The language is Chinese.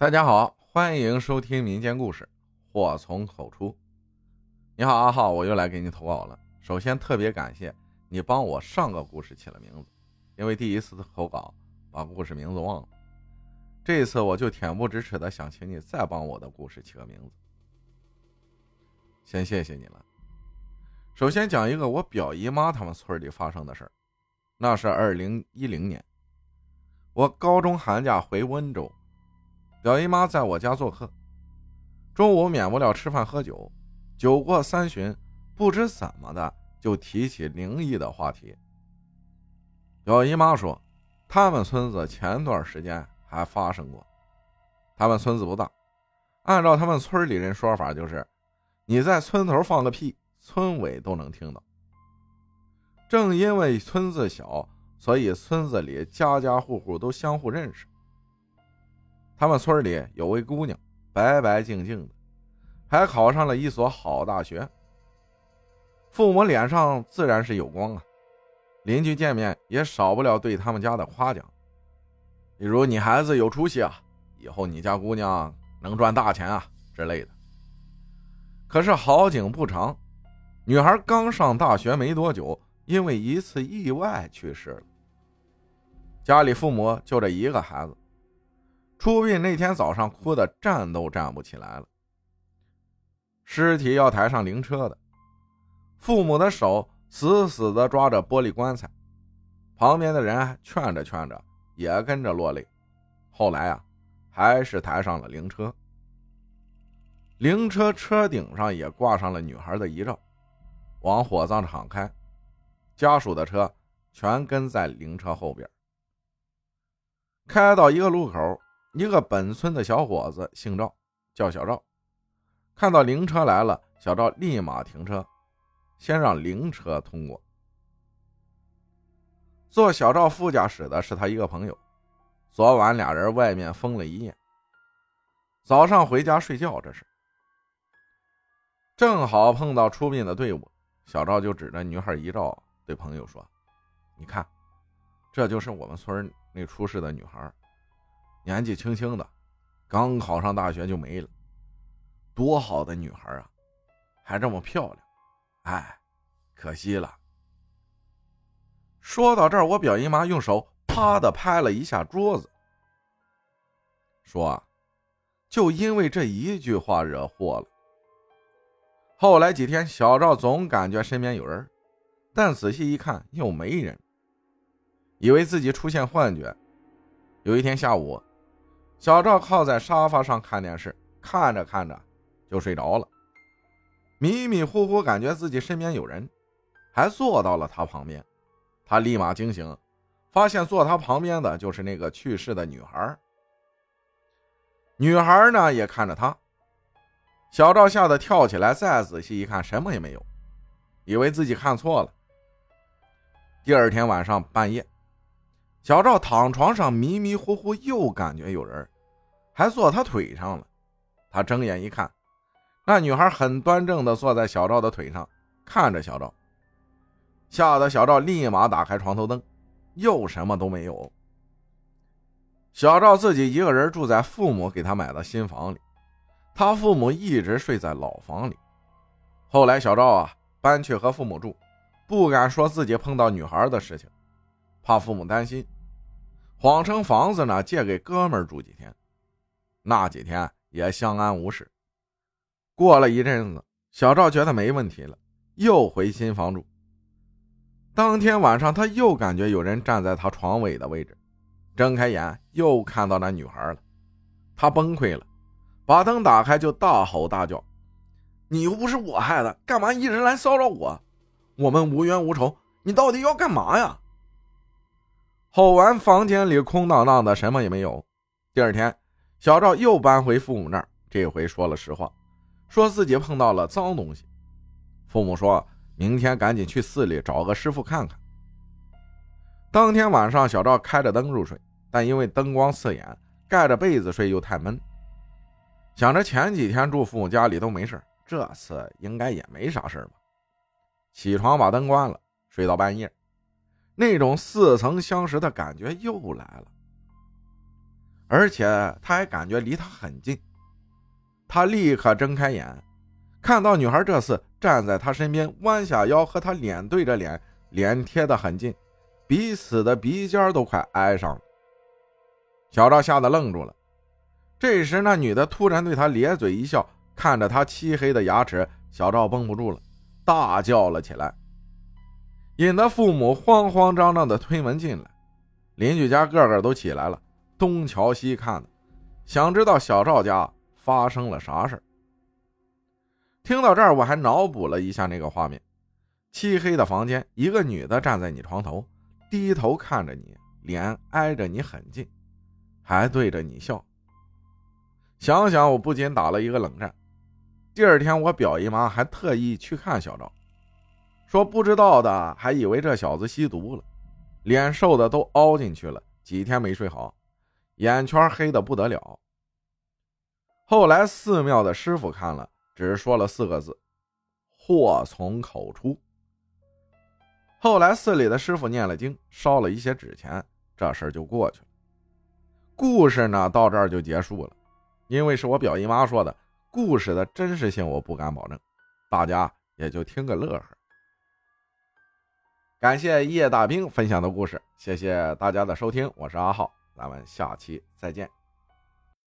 大家好，欢迎收听民间故事，祸从口出。你好，阿浩，我又来给你投稿了。首先特别感谢你帮我上个故事起了名字，因为第一次投稿把故事名字忘了，这次我就恬不知耻的想请你再帮我的故事起个名字。先谢谢你了。首先讲一个我表姨妈他们村里发生的事儿，那是二零一零年，我高中寒假回温州。表姨妈在我家做客，中午免不了吃饭喝酒，酒过三巡，不知怎么的就提起灵异的话题。表姨妈说，他们村子前段时间还发生过。他们村子不大，按照他们村里人说法，就是你在村头放个屁，村委都能听到。正因为村子小，所以村子里家家户户都相互认识。他们村里有位姑娘，白白净净的，还考上了一所好大学。父母脸上自然是有光啊，邻居见面也少不了对他们家的夸奖，比如你孩子有出息啊，以后你家姑娘能赚大钱啊之类的。可是好景不长，女孩刚上大学没多久，因为一次意外去世了。家里父母就这一个孩子。出殡那天早上，哭的站都站不起来了。尸体要抬上灵车的，父母的手死死的抓着玻璃棺材，旁边的人劝着劝着，也跟着落泪。后来啊，还是抬上了灵车。灵车车顶上也挂上了女孩的遗照，往火葬场开，家属的车全跟在灵车后边。开到一个路口。一个本村的小伙子姓赵，叫小赵。看到灵车来了，小赵立马停车，先让灵车通过。坐小赵副驾驶的是他一个朋友。昨晚俩人外面疯了一夜，早上回家睡觉，这是正好碰到出殡的队伍。小赵就指着女孩遗照对朋友说：“你看，这就是我们村那出事的女孩。”年纪轻轻的，刚考上大学就没了，多好的女孩啊，还这么漂亮，哎，可惜了。说到这儿，我表姨妈用手啪的拍了一下桌子，说：“就因为这一句话惹祸了。”后来几天，小赵总感觉身边有人，但仔细一看又没人，以为自己出现幻觉。有一天下午。小赵靠在沙发上看电视，看着看着就睡着了，迷迷糊糊感觉自己身边有人，还坐到了他旁边。他立马惊醒，发现坐他旁边的就是那个去世的女孩。女孩呢也看着他，小赵吓得跳起来，再仔细一看，什么也没有，以为自己看错了。第二天晚上半夜。小赵躺床上迷迷糊糊，又感觉有人，还坐他腿上了。他睁眼一看，那女孩很端正的坐在小赵的腿上，看着小赵，吓得小赵立马打开床头灯，又什么都没有。小赵自己一个人住在父母给他买的新房里，他父母一直睡在老房里。后来小赵啊搬去和父母住，不敢说自己碰到女孩的事情。怕父母担心，谎称房子呢借给哥们住几天，那几天也相安无事。过了一阵子，小赵觉得没问题了，又回新房住。当天晚上，他又感觉有人站在他床尾的位置，睁开眼又看到那女孩了，他崩溃了，把灯打开就大吼大叫：“你又不是我害的，干嘛一直来骚扰我？我们无冤无仇，你到底要干嘛呀？”吼完，房间里空荡荡的，什么也没有。第二天，小赵又搬回父母那儿，这回说了实话，说自己碰到了脏东西。父母说明天赶紧去寺里找个师傅看看。当天晚上，小赵开着灯入睡，但因为灯光刺眼，盖着被子睡又太闷。想着前几天住父母家里都没事，这次应该也没啥事吧。起床把灯关了，睡到半夜。那种似曾相识的感觉又来了，而且他还感觉离他很近。他立刻睁开眼，看到女孩这次站在他身边，弯下腰和他脸对着脸，脸贴得很近，彼此的鼻尖都快挨上了。小赵吓得愣住了。这时，那女的突然对他咧嘴一笑，看着他漆黑的牙齿，小赵绷不住了，大叫了起来，引得父母慌慌张张的推门进来。邻居家个个都起来了，东瞧西看的，想知道小赵家。发生了啥事听到这儿，我还脑补了一下那个画面：漆黑的房间，一个女的站在你床头，低头看着你，脸挨着你很近，还对着你笑。想想，我不禁打了一个冷战。第二天，我表姨妈还特意去看小赵，说不知道的还以为这小子吸毒了，脸瘦的都凹进去了，几天没睡好，眼圈黑的不得了。后来寺庙的师傅看了，只说了四个字：“祸从口出。”后来寺里的师傅念了经，烧了一些纸钱，这事儿就过去了。故事呢，到这儿就结束了。因为是我表姨妈说的，故事的真实性我不敢保证，大家也就听个乐呵。感谢叶大兵分享的故事，谢谢大家的收听，我是阿浩，咱们下期再见。